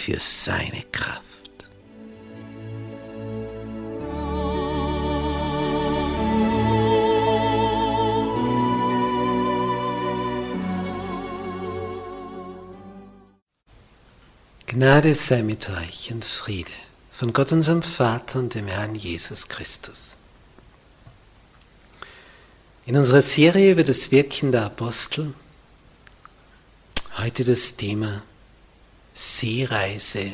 Für seine Kraft. Gnade sei mit euch und Friede von Gott unserem Vater und dem Herrn Jesus Christus. In unserer Serie über das Wirken der Apostel heute das Thema Seereise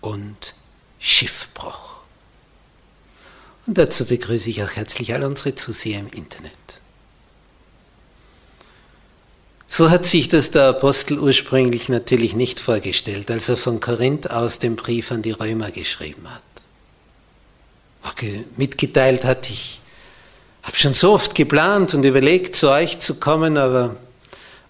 und Schiffbruch. Und dazu begrüße ich auch herzlich alle unsere Zuseher im Internet. So hat sich das der Apostel ursprünglich natürlich nicht vorgestellt, als er von Korinth aus den Brief an die Römer geschrieben hat. Mitgeteilt hat, ich habe schon so oft geplant und überlegt, zu euch zu kommen, aber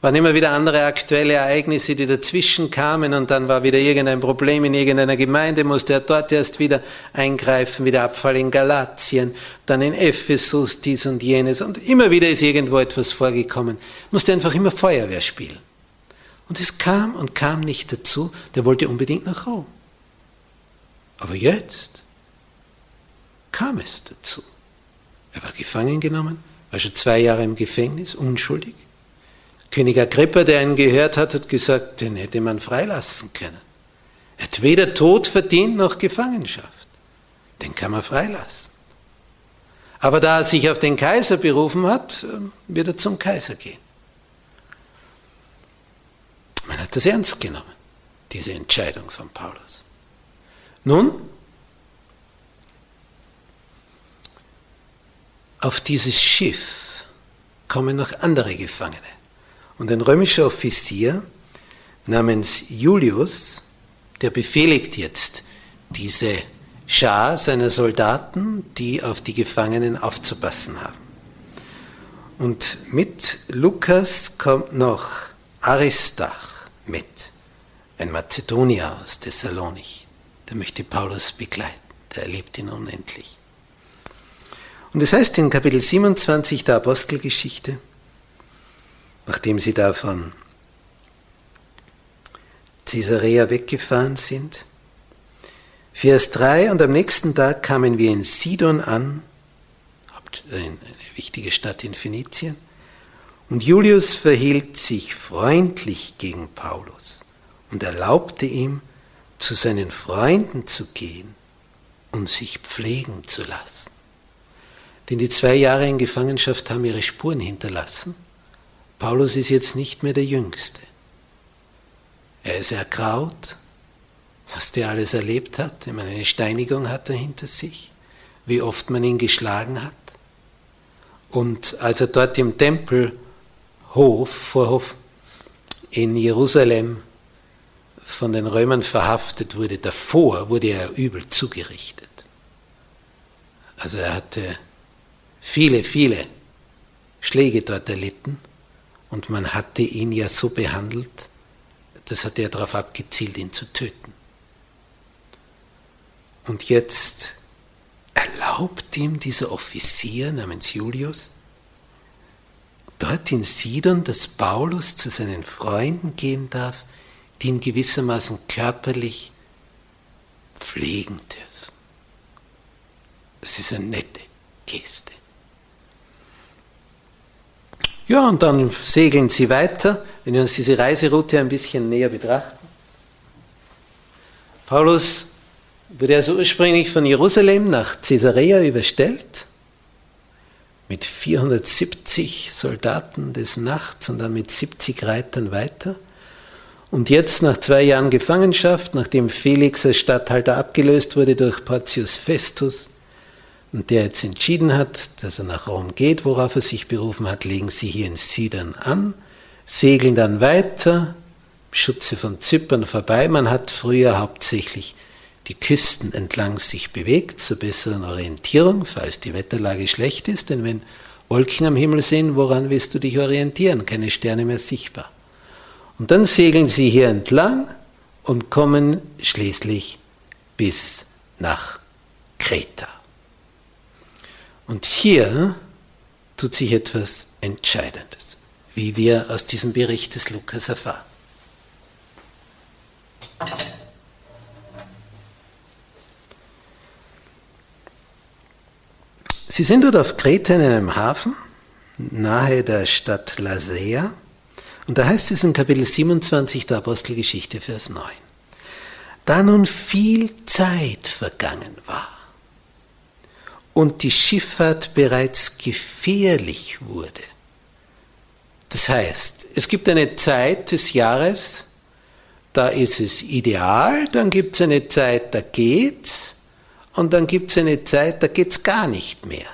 waren immer wieder andere aktuelle Ereignisse, die dazwischen kamen und dann war wieder irgendein Problem in irgendeiner Gemeinde, musste er dort erst wieder eingreifen, wieder Abfall in Galatien, dann in Ephesus, dies und jenes und immer wieder ist irgendwo etwas vorgekommen. Musste einfach immer Feuerwehr spielen. Und es kam und kam nicht dazu, der wollte unbedingt nach Rom. Aber jetzt kam es dazu. Er war gefangen genommen, war schon zwei Jahre im Gefängnis, unschuldig. König Agrippa, der ihn gehört hat, hat gesagt, den hätte man freilassen können. Er hat weder Tod verdient noch Gefangenschaft. Den kann man freilassen. Aber da er sich auf den Kaiser berufen hat, wird er zum Kaiser gehen. Man hat das ernst genommen, diese Entscheidung von Paulus. Nun, auf dieses Schiff kommen noch andere Gefangene. Und ein römischer Offizier namens Julius, der befehligt jetzt diese Schar seiner Soldaten, die auf die Gefangenen aufzupassen haben. Und mit Lukas kommt noch Aristach mit, ein Mazedonier aus Thessalonich. Der möchte Paulus begleiten, der erlebt ihn unendlich. Und es das heißt in Kapitel 27 der Apostelgeschichte, nachdem sie da von Caesarea weggefahren sind. Vers 3, und am nächsten Tag kamen wir in Sidon an, eine wichtige Stadt in Phönizien, und Julius verhielt sich freundlich gegen Paulus und erlaubte ihm, zu seinen Freunden zu gehen und sich pflegen zu lassen. Denn die zwei Jahre in Gefangenschaft haben ihre Spuren hinterlassen Paulus ist jetzt nicht mehr der Jüngste. Er ist ergraut, was der alles erlebt hat. Ich meine, eine Steinigung hat er hinter sich, wie oft man ihn geschlagen hat. Und als er dort im Tempelhof, Vorhof in Jerusalem von den Römern verhaftet wurde, davor wurde er übel zugerichtet. Also er hatte viele, viele Schläge dort erlitten und man hatte ihn ja so behandelt, das hat er darauf abgezielt, ihn zu töten. Und jetzt erlaubt ihm dieser Offizier namens Julius, dort in Sidon, dass Paulus zu seinen Freunden gehen darf, die ihn gewissermaßen körperlich pflegen dürfen. Das ist eine nette Geste. Ja, und dann segeln sie weiter wenn wir uns diese Reiseroute ein bisschen näher betrachten. Paulus wurde also ursprünglich von Jerusalem nach Caesarea überstellt, mit 470 Soldaten des Nachts und dann mit 70 Reitern weiter. Und jetzt, nach zwei Jahren Gefangenschaft, nachdem Felix als Statthalter abgelöst wurde durch Porcius Festus, und der jetzt entschieden hat, dass er nach Rom geht, worauf er sich berufen hat, legen sie hier in Sidon an, segeln dann weiter, Schutze von Zypern vorbei. Man hat früher hauptsächlich die Küsten entlang sich bewegt, zur besseren Orientierung, falls die Wetterlage schlecht ist, denn wenn Wolken am Himmel sind, woran willst du dich orientieren? Keine Sterne mehr sichtbar. Und dann segeln sie hier entlang und kommen schließlich bis nach Kreta. Und hier tut sich etwas Entscheidendes, wie wir aus diesem Bericht des Lukas erfahren. Sie sind dort auf Kreta in einem Hafen, nahe der Stadt Lasea. Und da heißt es in Kapitel 27 der Apostelgeschichte, Vers 9. Da nun viel Zeit vergangen war und die Schifffahrt bereits gefährlich wurde. Das heißt, es gibt eine Zeit des Jahres, da ist es ideal, dann gibt es eine Zeit, da geht's, und dann gibt es eine Zeit, da geht's gar nicht mehr.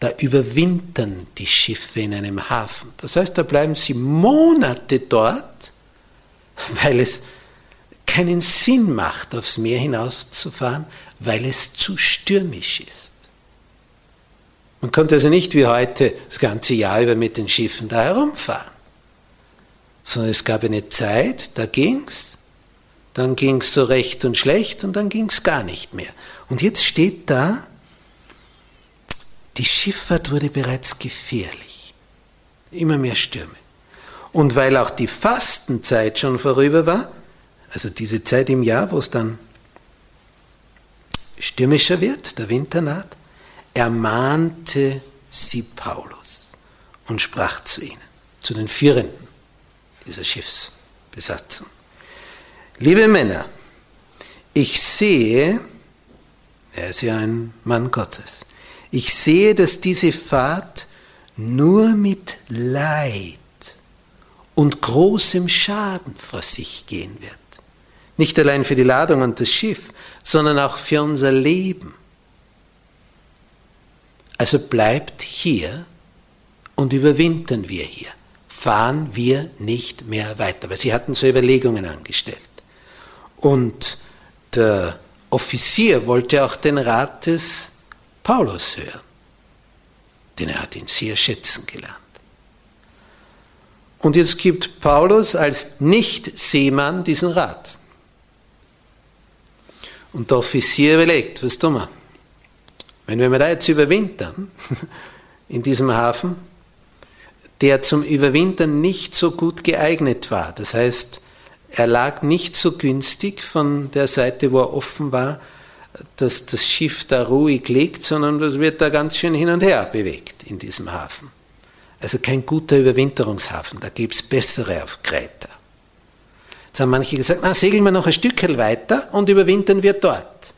Da überwintern die Schiffe in einem Hafen. Das heißt, da bleiben sie Monate dort, weil es keinen Sinn macht, aufs Meer hinauszufahren, weil es zu stürmisch ist. Man konnte also nicht wie heute das ganze Jahr über mit den Schiffen da herumfahren, sondern es gab eine Zeit, da ging's, dann ging's so recht und schlecht und dann ging's gar nicht mehr. Und jetzt steht da, die Schifffahrt wurde bereits gefährlich. Immer mehr Stürme. Und weil auch die Fastenzeit schon vorüber war, also diese Zeit im Jahr, wo es dann stürmischer wird, der Winter naht, ermahnte sie Paulus und sprach zu ihnen, zu den Führenden dieser Schiffsbesatzung. Liebe Männer, ich sehe, er ist ja ein Mann Gottes, ich sehe, dass diese Fahrt nur mit Leid und großem Schaden vor sich gehen wird. Nicht allein für die Ladung und das Schiff, sondern auch für unser Leben. Also bleibt hier und überwintern wir hier. Fahren wir nicht mehr weiter, weil sie hatten so Überlegungen angestellt. Und der Offizier wollte auch den Rat des Paulus hören, denn er hat ihn sehr schätzen gelernt. Und jetzt gibt Paulus als Nicht-Seemann diesen Rat. Und der Offizier überlegt, was tun wir? Wenn wir da jetzt überwintern, in diesem Hafen, der zum Überwintern nicht so gut geeignet war, das heißt, er lag nicht so günstig von der Seite, wo er offen war, dass das Schiff da ruhig liegt, sondern das wird da ganz schön hin und her bewegt in diesem Hafen. Also kein guter Überwinterungshafen, da gibt es bessere auf Kreta. Jetzt haben manche gesagt, na, segeln wir noch ein Stückchen weiter und überwintern wir dort.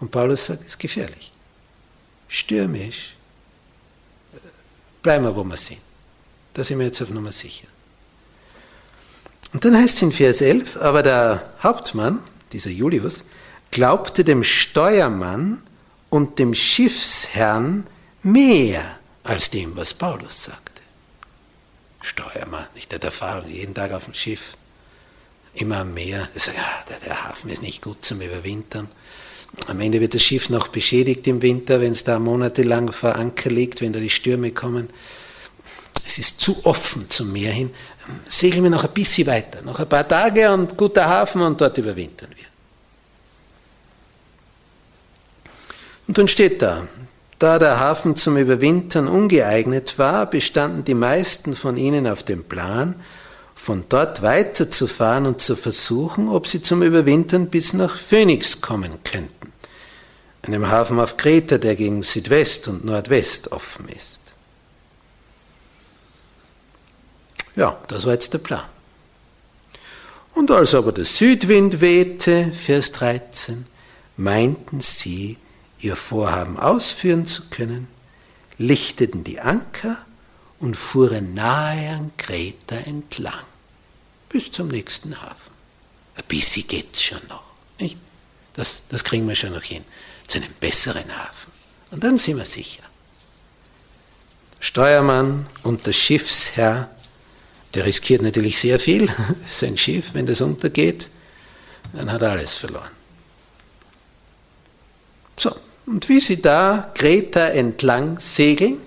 Und Paulus sagt, das ist gefährlich stürmisch, bleiben wir, wo wir sind. Da sind wir jetzt auf Nummer sicher. Und dann heißt es in Vers 11, aber der Hauptmann, dieser Julius, glaubte dem Steuermann und dem Schiffsherrn mehr als dem, was Paulus sagte. Steuermann, nicht der Erfahrung, jeden Tag auf dem Schiff, immer mehr. Er sagt, ja, der, der Hafen ist nicht gut zum Überwintern. Am Ende wird das Schiff noch beschädigt im Winter, wenn es da monatelang vor Anker liegt, wenn da die Stürme kommen. Es ist zu offen zum Meer hin. Segeln wir noch ein bisschen weiter, noch ein paar Tage und guter Hafen und dort überwintern wir. Und dann steht da, da der Hafen zum Überwintern ungeeignet war, bestanden die meisten von ihnen auf dem Plan, von dort weiterzufahren und zu versuchen, ob sie zum Überwintern bis nach Phoenix kommen könnten, einem Hafen auf Kreta, der gegen Südwest und Nordwest offen ist. Ja, das war jetzt der Plan. Und als aber der Südwind wehte, Vers 13, meinten sie, ihr Vorhaben ausführen zu können, lichteten die Anker und fuhren nahe an Kreta entlang, bis zum nächsten Hafen. Ein bisschen geht's schon noch. Nicht? Das, das kriegen wir schon noch hin. Zu einem besseren Hafen. Und dann sind wir sicher. Steuermann und der Schiffsherr, der riskiert natürlich sehr viel. Sein Schiff, wenn das untergeht, dann hat er alles verloren. So, und wie sie da Kreta entlang segeln,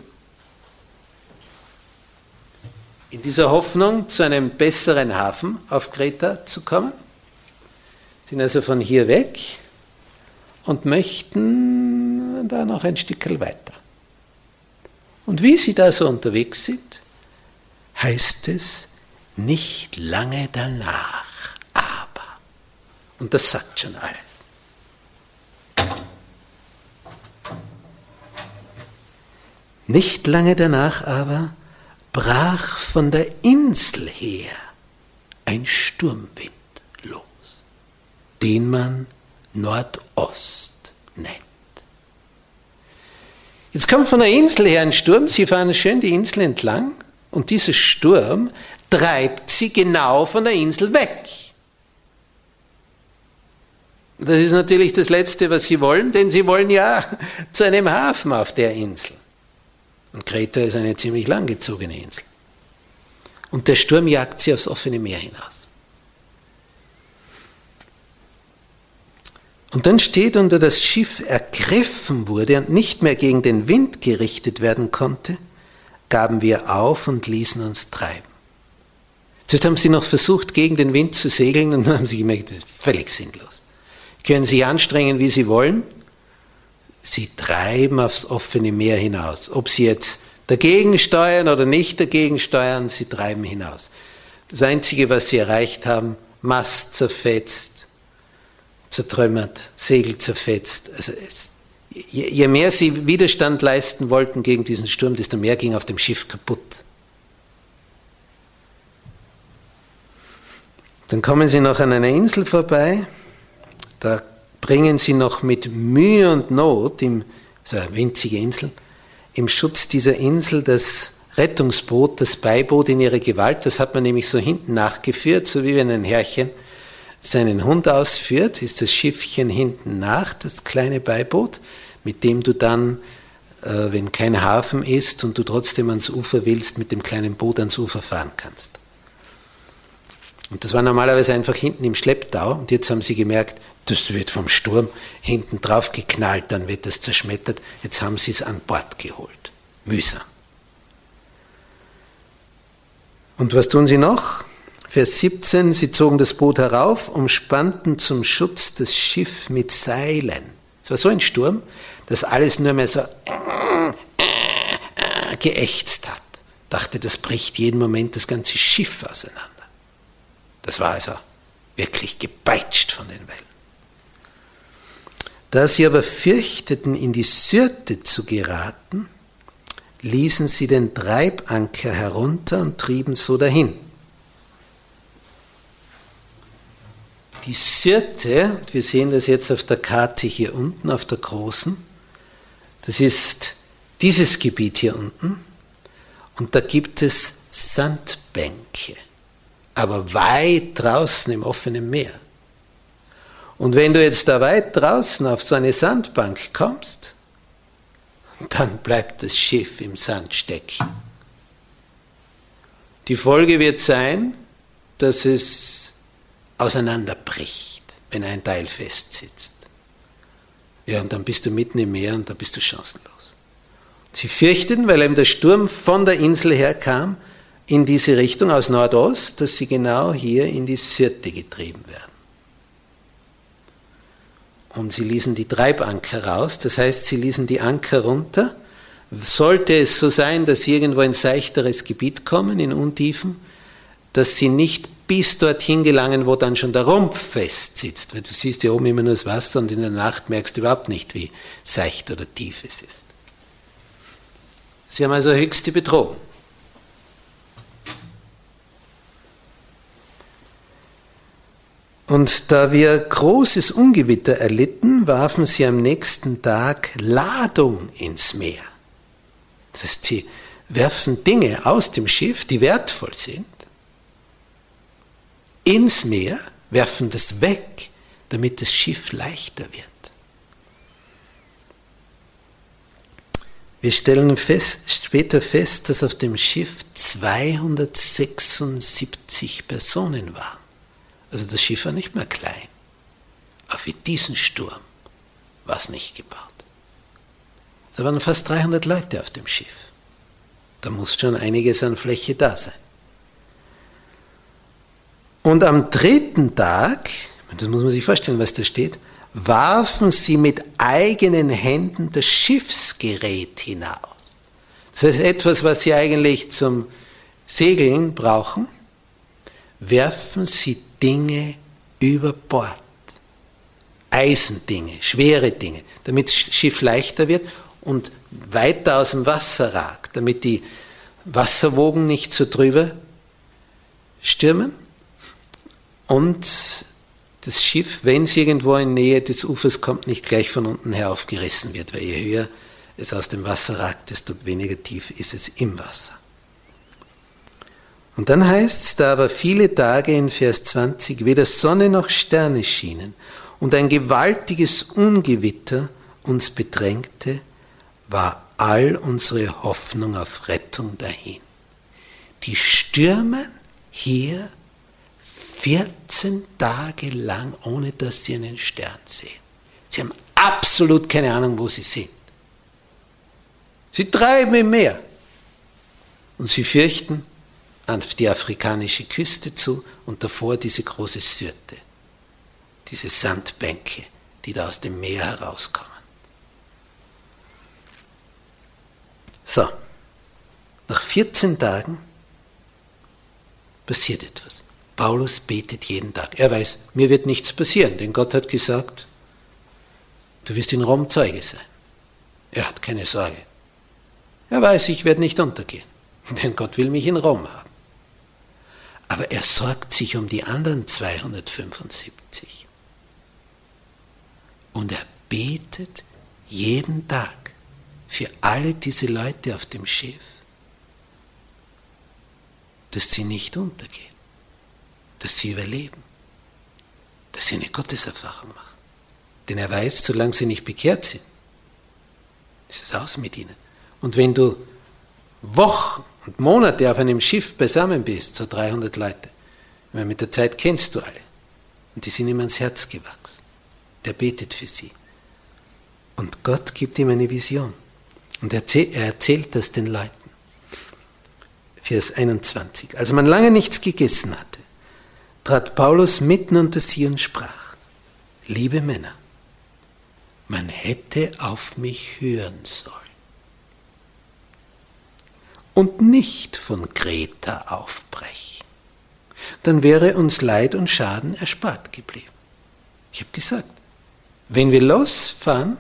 in dieser Hoffnung, zu einem besseren Hafen auf Kreta zu kommen, sind also von hier weg und möchten da noch ein Stück weiter. Und wie sie da so unterwegs sind, heißt es nicht lange danach, aber. Und das sagt schon alles. Nicht lange danach aber brach von der Insel her ein Sturmwind los, den man Nordost nennt. Jetzt kommt von der Insel her ein Sturm, sie fahren schön die Insel entlang und dieser Sturm treibt sie genau von der Insel weg. Das ist natürlich das Letzte, was sie wollen, denn sie wollen ja zu einem Hafen auf der Insel. Und Kreta ist eine ziemlich langgezogene Insel. Und der Sturm jagt sie aufs offene Meer hinaus. Und dann steht, unter das Schiff ergriffen wurde und nicht mehr gegen den Wind gerichtet werden konnte, gaben wir auf und ließen uns treiben. Zuerst haben sie noch versucht, gegen den Wind zu segeln und dann haben sie gemerkt, das ist völlig sinnlos. Können sich anstrengen, wie sie wollen, sie treiben aufs offene Meer hinaus. Ob sie jetzt dagegen steuern oder nicht dagegen steuern, sie treiben hinaus. Das Einzige, was sie erreicht haben, Mast zerfetzt, zertrümmert, Segel zerfetzt. Also es, je, mehr sie Widerstand leisten wollten gegen diesen Sturm, desto mehr ging auf dem Schiff kaputt. Dann kommen sie noch an einer Insel vorbei, da bringen sie noch mit Mühe und Not, im, so eine winzige Insel, im Schutz dieser Insel das Rettungsboot, das Beiboot in ihre Gewalt. Das hat man nämlich so hinten nachgeführt, so wie wenn ein Herrchen seinen Hund ausführt, ist das Schiffchen hinten nach, das kleine Beiboot, mit dem du dann, äh, wenn kein Hafen ist und du trotzdem ans Ufer willst, mit dem kleinen Boot ans Ufer fahren kannst. Und das war normalerweise einfach hinten im Schlepptau und jetzt haben sie gemerkt, das wird vom Sturm hinten drauf geknallt, dann wird das zerschmettert. Jetzt haben sie es an Bord geholt. Mühsam. Und was tun sie noch? Vers 17, sie zogen das Boot herauf, umspannten zum Schutz das Schiff mit Seilen. Es war so ein Sturm, dass alles nur mehr so geächtzt hat. Dachte, das bricht jeden Moment das ganze Schiff auseinander. Das war also wirklich gepeitscht von den Wellen. Da sie aber fürchteten, in die Syrte zu geraten, ließen sie den Treibanker herunter und trieben so dahin. Die Syrte, wir sehen das jetzt auf der Karte hier unten, auf der großen, das ist dieses Gebiet hier unten. Und da gibt es Sandbänke, aber weit draußen im offenen Meer. Und wenn du jetzt da weit draußen auf so eine Sandbank kommst, dann bleibt das Schiff im Sand stecken. Die Folge wird sein, dass es auseinanderbricht, wenn ein Teil festsitzt. Ja, und dann bist du mitten im Meer und da bist du chancenlos. Sie fürchteten, weil eben der Sturm von der Insel her kam, in diese Richtung aus Nordost, dass sie genau hier in die Sirte getrieben werden und sie ließen die Treibanker raus, das heißt, sie ließen die Anker runter. Sollte es so sein, dass sie irgendwo in seichteres Gebiet kommen, in Untiefen, dass sie nicht bis dorthin gelangen, wo dann schon der Rumpf fest sitzt, weil du siehst ja oben immer nur das Wasser und in der Nacht merkst du überhaupt nicht, wie seicht oder tief es ist. Sie haben also höchste Bedrohung. Und da wir großes Ungewitter erlitten, warfen sie am nächsten Tag Ladung ins Meer. Das heißt, sie werfen Dinge aus dem Schiff, die wertvoll sind, ins Meer, werfen das weg, damit das Schiff leichter wird. Wir stellen fest, später fest, dass auf dem Schiff 276 Personen waren. Also das Schiff war nicht mehr klein. Auch für diesen Sturm war es nicht gebaut. Da waren fast 300 Leute auf dem Schiff. Da muss schon einiges an Fläche da sein. Und am dritten Tag, das muss man sich vorstellen, was da steht, warfen sie mit eigenen Händen das Schiffsgerät hinaus. Das heißt, etwas, was sie eigentlich zum Segeln brauchen, werfen sie Dinge über Bord. Eisendinge, schwere Dinge, damit das Schiff leichter wird und weiter aus dem Wasser ragt, damit die Wasserwogen nicht so drüber stürmen und das Schiff, wenn es irgendwo in Nähe des Ufers kommt, nicht gleich von unten her aufgerissen wird, weil je höher es aus dem Wasser ragt, desto weniger tief ist es im Wasser. Und dann heißt es, da aber viele Tage in Vers 20 weder Sonne noch Sterne schienen und ein gewaltiges Ungewitter uns bedrängte, war all unsere Hoffnung auf Rettung dahin. Die stürmen hier 14 Tage lang, ohne dass sie einen Stern sehen. Sie haben absolut keine Ahnung, wo sie sind. Sie treiben im Meer und sie fürchten an die afrikanische Küste zu und davor diese große Syrte, diese Sandbänke, die da aus dem Meer herauskommen. So, nach 14 Tagen passiert etwas. Paulus betet jeden Tag. Er weiß, mir wird nichts passieren, denn Gott hat gesagt, du wirst in Rom Zeuge sein. Er hat keine Sorge. Er weiß, ich werde nicht untergehen, denn Gott will mich in Rom haben. Aber er sorgt sich um die anderen 275. Und er betet jeden Tag für alle diese Leute auf dem Schiff, dass sie nicht untergehen dass sie überleben, dass sie eine Gotteserfahrung machen. Denn er weiß, solange sie nicht bekehrt sind, ist es aus mit ihnen. Und wenn du Wochen und Monate auf einem Schiff beisammen bist, so 300 Leute, mit der Zeit kennst du alle. Und die sind ihm ans Herz gewachsen. Der betet für sie. Und Gott gibt ihm eine Vision. Und er erzählt das den Leuten. Vers 21. Als man lange nichts gegessen hatte, trat Paulus mitten unter sie und sprach, liebe Männer, man hätte auf mich hören sollen und nicht von Kreta aufbrechen. Dann wäre uns Leid und Schaden erspart geblieben. Ich habe gesagt, wenn wir losfahren,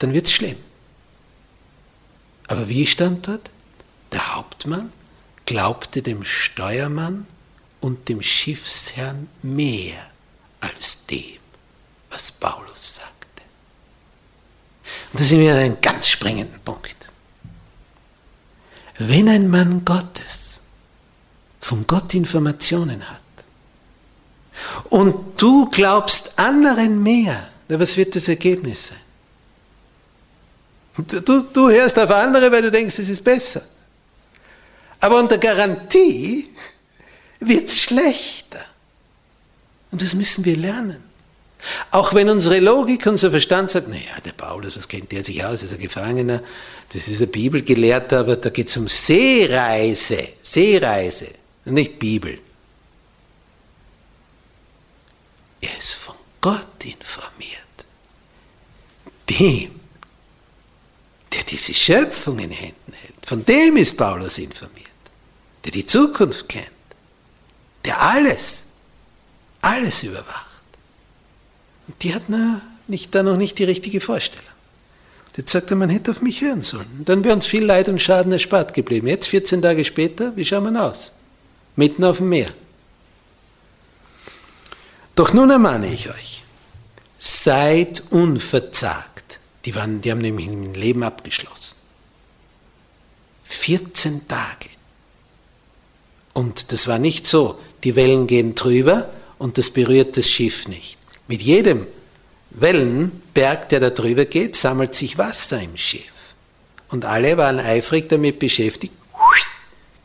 dann wird es schlimm. Aber wie stand dort? Der Hauptmann glaubte dem Steuermann und dem Schiffsherrn mehr als dem, was Paulus sagte. Und da sind wir an einem ganz springenden Punkt. Wenn ein Mann Gottes von Gott Informationen hat und du glaubst anderen mehr, was wird das Ergebnis sein? Du, du hörst auf andere, weil du denkst, es ist besser. Aber unter Garantie wird es schlechter. Und das müssen wir lernen. Auch wenn unsere Logik, unser Verstand sagt, naja, der Paulus, was kennt der sich aus, ist ein Gefangener, das ist ein Bibelgelehrter, aber da geht es um Seereise, Seereise, nicht Bibel. Er ist von Gott informiert. Dem, der diese Schöpfung in Händen hält, von dem ist Paulus informiert, der die Zukunft kennt der alles, alles überwacht. Und die hat na, nicht, da noch nicht die richtige Vorstellung. Und jetzt sagt er, man hätte auf mich hören sollen. Und dann wäre uns viel Leid und Schaden erspart geblieben. Jetzt, 14 Tage später, wie schauen wir aus? Mitten auf dem Meer. Doch nun ermahne ich euch, seid unverzagt. Die, waren, die haben nämlich ein Leben abgeschlossen. 14 Tage. Und das war nicht so, die Wellen gehen drüber und das berührt das Schiff nicht. Mit jedem Wellenberg, der da drüber geht, sammelt sich Wasser im Schiff. Und alle waren eifrig damit beschäftigt,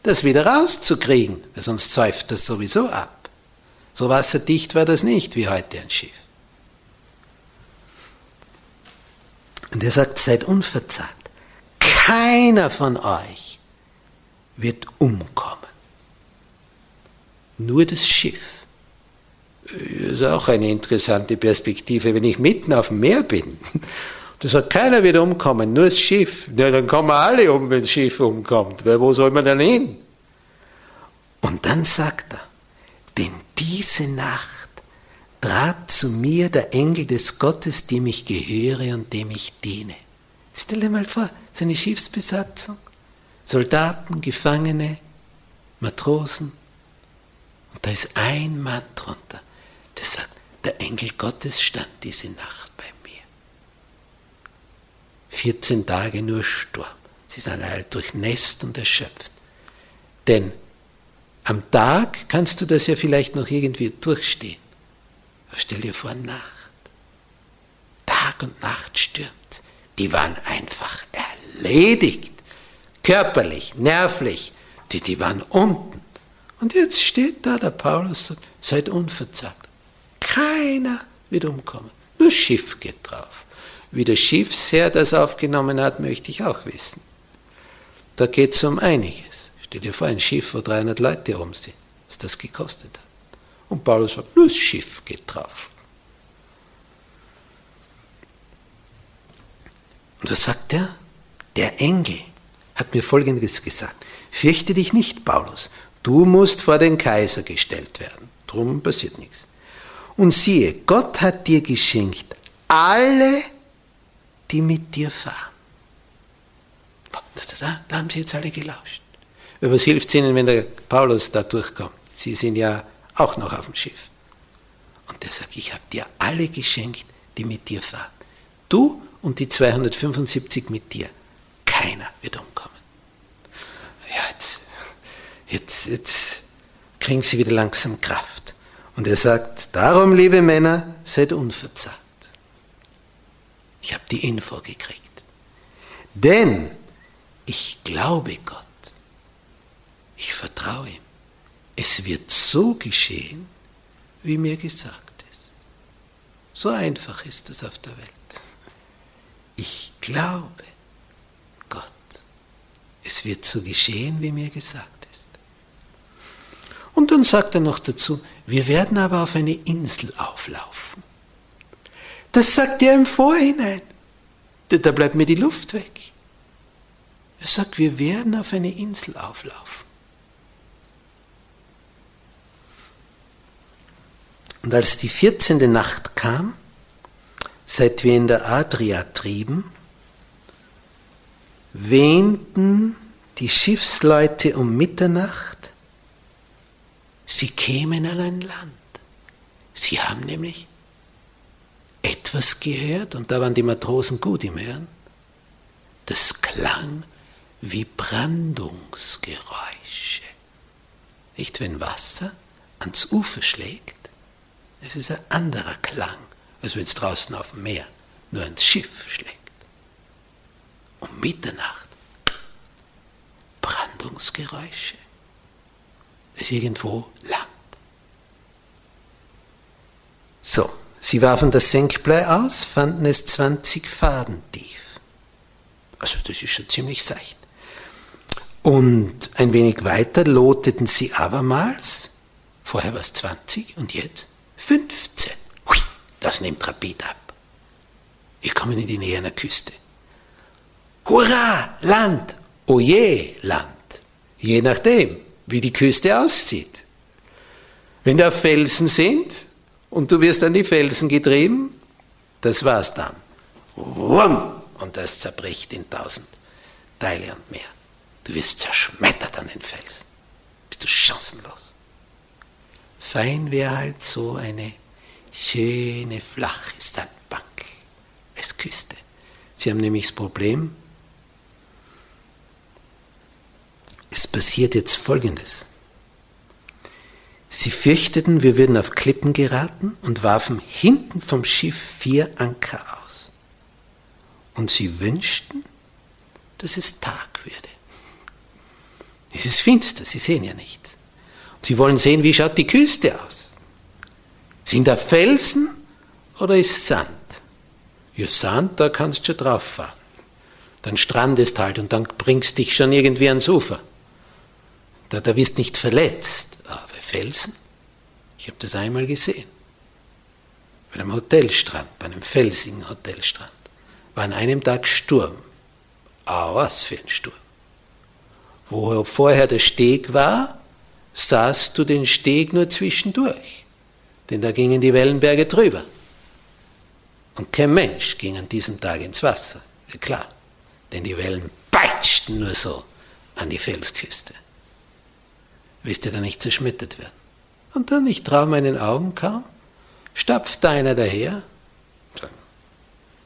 das wieder rauszukriegen, sonst säuft das sowieso ab. So wasserdicht war das nicht wie heute ein Schiff. Und er sagt, seid unverzagt. Keiner von euch wird umkommen. Nur das Schiff. Ist auch eine interessante Perspektive, wenn ich mitten auf dem Meer bin. Da sagt, keiner wird umkommen, nur das Schiff. Ja, dann kommen alle um, wenn das Schiff umkommt. Weil wo soll man dann hin? Und dann sagt er, denn diese Nacht trat zu mir der Engel des Gottes, dem ich gehöre und dem ich diene. Stell dir mal vor, seine Schiffsbesatzung, Soldaten, Gefangene, Matrosen, und da ist ein Mann drunter, der sagt, der Engel Gottes stand diese Nacht bei mir. 14 Tage nur Sturm. Sie sind alle durchnässt und erschöpft. Denn am Tag kannst du das ja vielleicht noch irgendwie durchstehen. Aber stell dir vor, Nacht. Tag und Nacht stürmt. Die waren einfach erledigt. Körperlich, nervlich. Die, die waren unten. Und jetzt steht da der Paulus und sagt, seid unverzagt. Keiner wird umkommen. Nur Schiff geht drauf. Wie der Schiffsherr das aufgenommen hat, möchte ich auch wissen. Da geht es um einiges. Stell dir vor, ein Schiff, wo 300 Leute rum sind, was das gekostet hat. Und Paulus sagt, nur das Schiff geht drauf. Und was sagt er? Der Engel hat mir Folgendes gesagt. Fürchte dich nicht, Paulus. Du musst vor den Kaiser gestellt werden. Drum passiert nichts. Und siehe, Gott hat dir geschenkt alle, die mit dir fahren. Da, da, haben sie jetzt alle gelauscht. Was hilft es ihnen, wenn der Paulus da durchkommt? Sie sind ja auch noch auf dem Schiff. Und der sagt, ich habe dir alle geschenkt, die mit dir fahren. Du und die 275 mit dir. Keiner wird umkommen. Ja, jetzt, jetzt, jetzt kriegen sie wieder langsam Kraft. Und er sagt, darum, liebe Männer, seid unverzagt. Ich habe die Info gekriegt. Denn ich glaube Gott. Ich vertraue ihm. Es wird so geschehen, wie mir gesagt ist. So einfach ist es auf der Welt. Ich glaube Gott. Es wird so geschehen, wie mir gesagt ist. Und dann sagt er noch dazu, wir werden aber auf eine Insel auflaufen. Das sagt er im Vorhinein. Da bleibt mir die Luft weg. Er sagt, wir werden auf eine Insel auflaufen. Und als die 14. Nacht kam, seit wir in der Adria trieben, wähnten die Schiffsleute um Mitternacht, sie kämen an ein Land. Sie haben nämlich etwas gehört, und da waren die Matrosen gut im Hören, das klang wie Brandungsgeräusche. Nicht wenn Wasser ans Ufer schlägt, es ist ein anderer Klang, als wenn es draußen auf dem Meer nur ins Schiff schlägt. Um Mitternacht Brandungsgeräusche. Es irgendwo Land. So, sie warfen das Senkblei aus, fanden es 20 Faden tief. Also das ist schon ziemlich seicht. Und ein wenig weiter loteten sie abermals, vorher war es 20 und jetzt 15. Hui, das nimmt rapid ab. Wir kommen in die Nähe einer Küste. Hurra, Land! Oje, Land! Je nachdem, wie die Küste aussieht. Wenn da Felsen sind und du wirst an die Felsen getrieben, das war's dann. Wumm! Und das zerbricht in tausend Teile und mehr. Du wirst zerschmettert an den Felsen. Bist du chancenlos. Fein wäre halt so eine schöne flache Sandbank als Küste. Sie haben nämlich das Problem, es passiert jetzt Folgendes. Sie fürchteten, wir würden auf Klippen geraten und warfen hinten vom Schiff vier Anker aus. Und sie wünschten, dass es Tag würde. Es ist finster, sie sehen ja nichts. Sie wollen sehen, wie schaut die Küste aus. Sind da Felsen oder ist Sand? Ja, Sand, da kannst du schon drauf fahren. Dann strandest halt und dann bringst dich schon irgendwie ans Ufer. Da, da wirst nicht verletzt. Aber Felsen, ich habe das einmal gesehen. Bei einem Hotelstrand, bei einem felsigen Hotelstrand, war an einem Tag Sturm. Ah, was für ein Sturm. Wo vorher der Steg war, sahst du den Steg nur zwischendurch, denn da gingen die Wellenberge drüber. Und kein Mensch ging an diesem Tag ins Wasser, ja klar, denn die Wellen peitschten nur so an die Felsküste. Willst du da nicht zerschmettert werden? Und dann, ich traue meinen Augen kaum, stapft einer daher,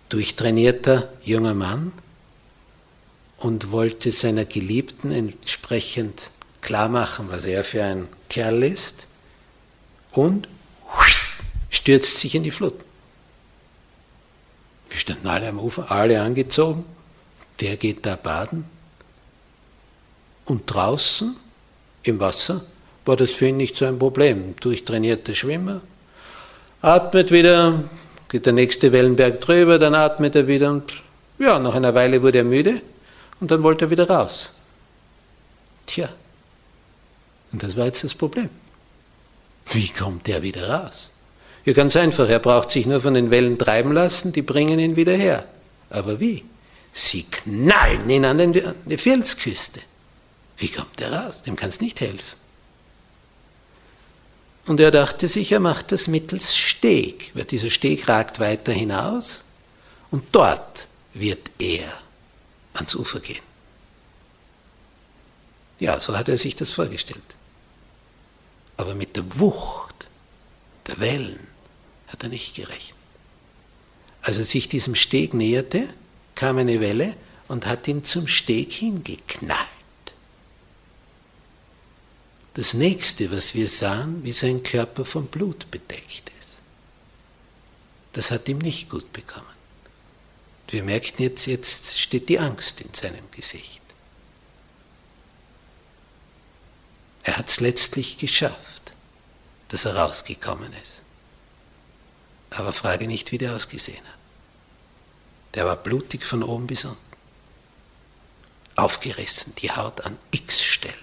durchtrainierter junger Mann, und wollte seiner Geliebten entsprechend klar machen, was er für ein Kerl ist und stürzt sich in die Flut. Wir standen alle am Ufer, alle angezogen, der geht da baden und draußen im Wasser war das für ihn nicht so ein Problem. Durchtrainierter Schwimmer, atmet wieder, geht der nächste Wellenberg drüber, dann atmet er wieder und ja, nach einer Weile wurde er müde und dann wollte er wieder raus. Tja, und das war jetzt das Problem. Wie kommt der wieder raus? Ja, ganz einfach, er braucht sich nur von den Wellen treiben lassen, die bringen ihn wieder her. Aber wie? Sie knallen ihn an, die Felsküste. Wie kommt er raus? Dem kannst nicht helfen. Und er dachte sich, er macht das mittels Steg. Weil dieser Steg ragt weiter hinaus und dort wird er ans Ufer gehen. Ja, so hat er sich das vorgestellt. Aber mit der Wucht der Wellen hat er nicht gerechnet. Als er sich diesem Steg näherte, kam eine Welle und hat ihn zum Steg hingeknallt. Das nächste, was wir sahen, wie sein Körper vom Blut bedeckt ist. Das hat ihm nicht gut bekommen. Wir merkten jetzt, jetzt steht die Angst in seinem Gesicht. Er hat es letztlich geschafft, dass er rausgekommen ist. Aber frage nicht, wie der ausgesehen hat. Der war blutig von oben bis unten. Aufgerissen, die Haut an x Stellen.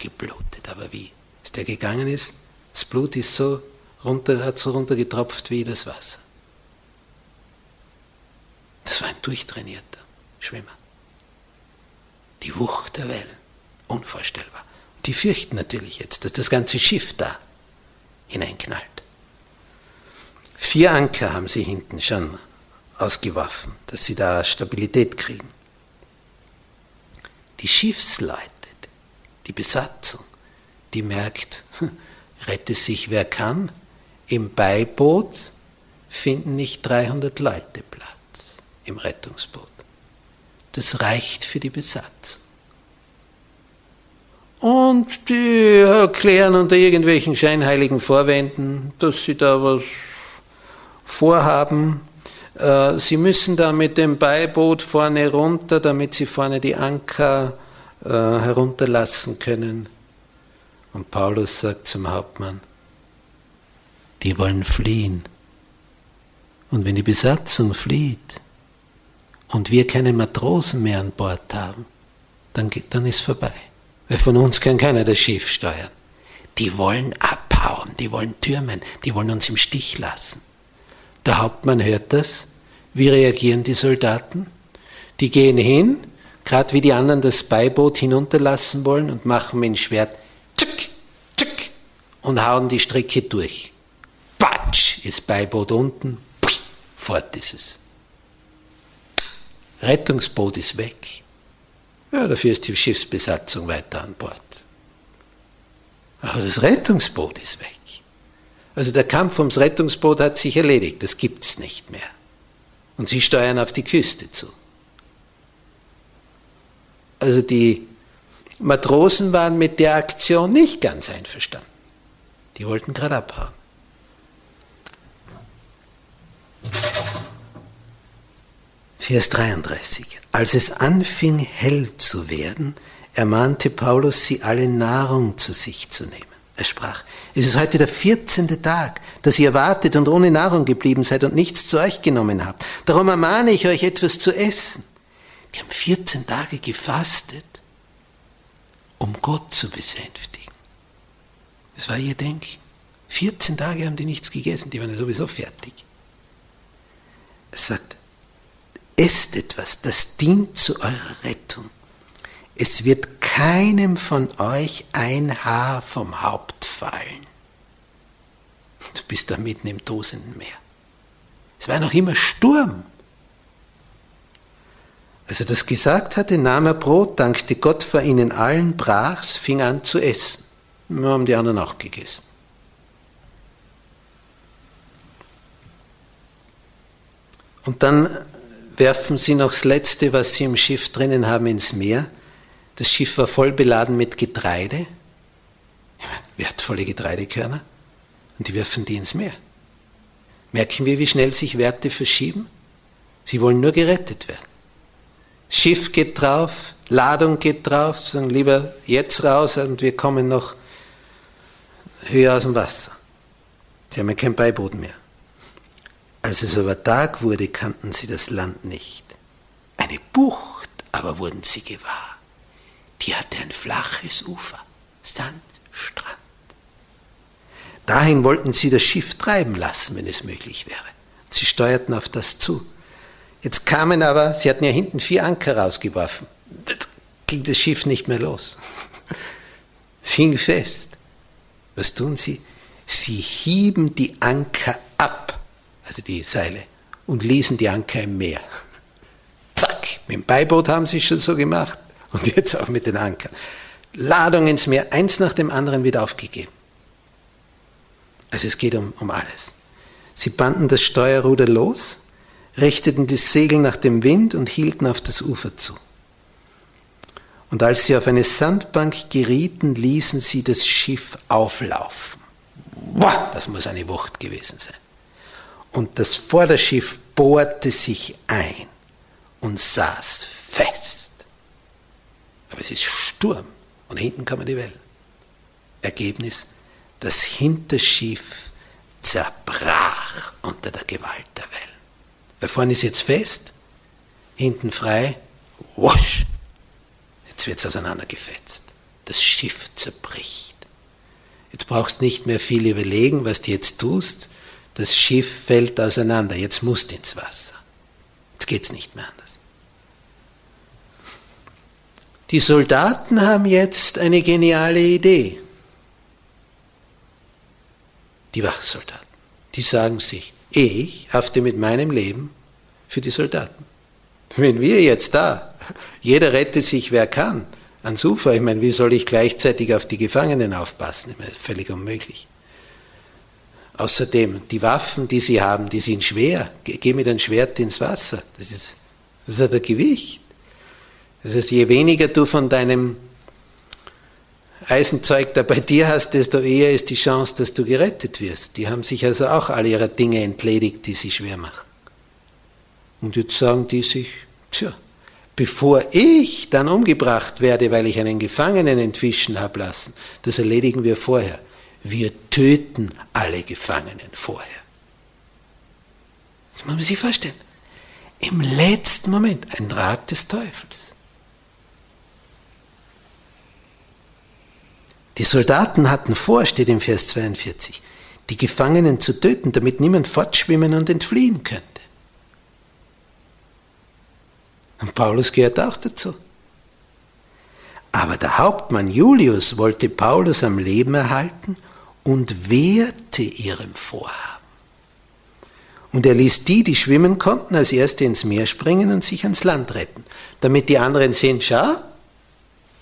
Geblutet, aber wie? Als der gegangen ist, das Blut ist so runter, hat so runtergetropft wie das Wasser. Das war ein durchtrainierter Schwimmer. Die Wucht der Wellen, unvorstellbar. Die fürchten natürlich jetzt, dass das ganze Schiff da hineinknallt. Vier Anker haben sie hinten schon ausgeworfen, dass sie da Stabilität kriegen. Die Schiffsleute, die Besatzung, die merkt, rette sich wer kann, im Beiboot finden nicht 300 Leute Platz im Rettungsboot. Das reicht für die Besatzung. Und die erklären unter irgendwelchen scheinheiligen Vorwänden, dass sie da was vorhaben. Äh, sie müssen da mit dem Beiboot vorne runter, damit sie vorne die Anker äh, herunterlassen können. Und Paulus sagt zum Hauptmann, die wollen fliehen. Und wenn die Besatzung flieht, und wir keinen Matrosen mehr an Bord haben, dann, dann ist vorbei. Weil von uns kann keiner das Schiff steuern. Die wollen abhauen, die wollen türmen, die wollen uns im Stich lassen. Der Hauptmann hört das. Wie reagieren die Soldaten? Die gehen hin, gerade wie die anderen das Beiboot hinunterlassen wollen und machen mit dem Schwert tschick, tschick und hauen die Stricke durch. Patsch ist Beiboot unten, fort ist es. Rettungsboot ist weg. Ja, dafür ist die Schiffsbesatzung weiter an Bord. Aber das Rettungsboot ist weg. Also der Kampf ums Rettungsboot hat sich erledigt, das gibt es nicht mehr. Und sie steuern auf die Küste zu. Also die Matrosen waren mit der Aktion nicht ganz einverstanden. Die wollten gerade abhauen. Vers 33. Als es anfing hell zu werden, ermahnte Paulus sie alle Nahrung zu sich zu nehmen. Er sprach, es ist heute der 14. Tag, dass ihr wartet und ohne Nahrung geblieben seid und nichts zu euch genommen habt. Darum ermahne ich euch etwas zu essen. Die haben 14 Tage gefastet, um Gott zu besänftigen. Das war ihr Denken. 14 Tage haben die nichts gegessen, die waren ja sowieso fertig. Er sagt, esst etwas, das dient zu eurer Rettung. Es wird keinem von euch ein Haar vom Haupt fallen. Du bist da mitten im tosenden Meer. Es war noch immer Sturm. Als er das gesagt hatte, nahm er Brot, dankte Gott vor ihnen allen, brach's, fing an zu essen. Wir haben die anderen auch gegessen. Und dann werfen sie noch das Letzte, was sie im Schiff drinnen haben, ins Meer. Das Schiff war voll beladen mit Getreide, wertvolle Getreidekörner, und die werfen die ins Meer. Merken wir, wie schnell sich Werte verschieben? Sie wollen nur gerettet werden. Schiff geht drauf, Ladung geht drauf, sagen lieber jetzt raus und wir kommen noch höher aus dem Wasser. Sie haben ja kein Beiboden mehr. Als es aber Tag wurde, kannten sie das Land nicht. Eine Bucht aber wurden sie gewahr. Die hatte ein flaches Ufer, Sand, Strand. Dahin wollten sie das Schiff treiben lassen, wenn es möglich wäre. Sie steuerten auf das zu. Jetzt kamen aber, sie hatten ja hinten vier Anker rausgeworfen. Das ging das Schiff nicht mehr los. Es hing fest. Was tun sie? Sie hieben die Anker ab also die Seile, und ließen die Anker im Meer. Zack, mit dem Beiboot haben sie es schon so gemacht und jetzt auch mit den Ankern. Ladung ins Meer, eins nach dem anderen wieder aufgegeben. Also es geht um, um alles. Sie banden das Steuerruder los, richteten die Segel nach dem Wind und hielten auf das Ufer zu. Und als sie auf eine Sandbank gerieten, ließen sie das Schiff auflaufen. Das muss eine Wucht gewesen sein und das Vorderschiff bohrte sich ein und saß fest. Aber es ist Sturm und hinten kommen die Wellen. Ergebnis, das Hinterschiff zerbrach unter der Gewalt der Wellen. Weil vorne ist jetzt fest, hinten frei, wusch, jetzt wird es auseinandergefetzt. Das Schiff zerbricht. Jetzt brauchst nicht mehr viel überlegen, was du jetzt tust das Schiff fällt auseinander, jetzt musst du ins Wasser. Jetzt geht es nicht mehr anders. Die Soldaten haben jetzt eine geniale Idee. Die Wachsoldaten. Die sagen sich, ich hafte mit meinem Leben für die Soldaten. Wenn wir jetzt da, jeder rette sich, wer kann, ans Ufer, ich meine, wie soll ich gleichzeitig auf die Gefangenen aufpassen? Ich meine, völlig unmöglich. Außerdem, die Waffen, die sie haben, die sind schwer. Geh mit einem Schwert ins Wasser. Das, ist, das hat ein Gewicht. Das heißt, je weniger du von deinem Eisenzeug da bei dir hast, desto eher ist die Chance, dass du gerettet wirst. Die haben sich also auch all ihrer Dinge entledigt, die sie schwer machen. Und jetzt sagen die sich, tja, bevor ich dann umgebracht werde, weil ich einen Gefangenen entwischen habe lassen, das erledigen wir vorher wir töten alle Gefangenen vorher. Das muss man sich vorstellen. Im letzten Moment ein Rat des Teufels. Die Soldaten hatten vor, steht im Vers 42, die Gefangenen zu töten, damit niemand fortschwimmen und entfliehen könnte. Und Paulus gehört auch dazu. Aber der Hauptmann Julius wollte Paulus am Leben erhalten und wehrte ihrem Vorhaben. Und er ließ die, die schwimmen konnten, als erste ins Meer springen und sich ans Land retten, damit die anderen sehen, schau,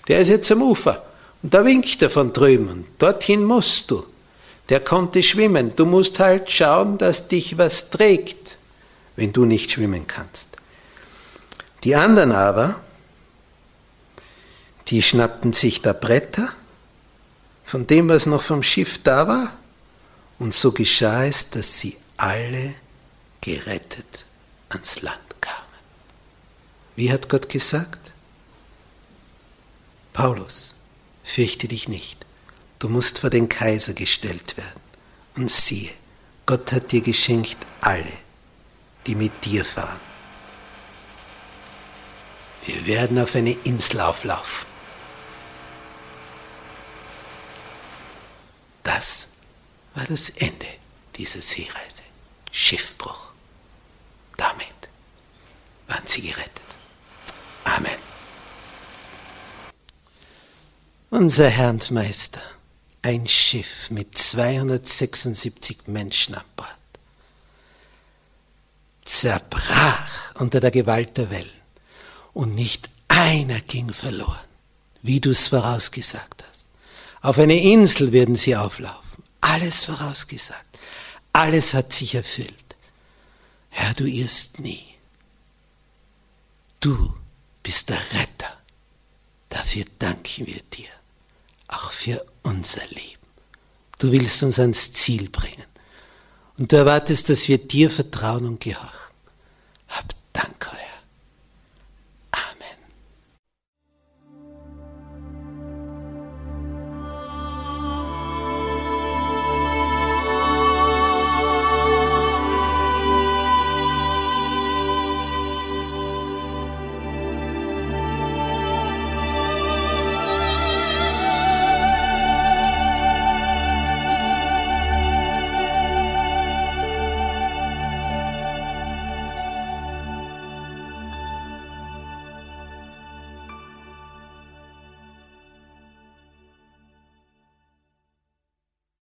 der ist jetzt am Ufer und da winkt er von drüben dorthin musst du. der konnte schwimmen. Du musst halt schauen, dass dich was trägt, wenn du nicht schwimmen kannst. Die anderen aber, die schnappten sich da Bretter von dem, was noch vom Schiff da war, und so geschah es, dass sie alle gerettet ans Land kamen. Wie hat Gott gesagt? Paulus, fürchte dich nicht, du musst vor den Kaiser gestellt werden. Und siehe, Gott hat dir geschenkt alle, die mit dir fahren. Wir werden auf eine Insel auflaufen. Das war das Ende dieser Seereise. Schiffbruch. Damit waren sie gerettet. Amen. Unser Herr und Meister, ein Schiff mit 276 Menschen an Bord, zerbrach unter der Gewalt der Wellen und nicht einer ging verloren, wie du es vorausgesagt hast. Auf eine Insel werden sie auflaufen. Alles vorausgesagt. Alles hat sich erfüllt. Herr, du irrst nie. Du bist der Retter. Dafür danken wir dir. Auch für unser Leben. Du willst uns ans Ziel bringen. Und du erwartest, dass wir dir vertrauen und gehorchen.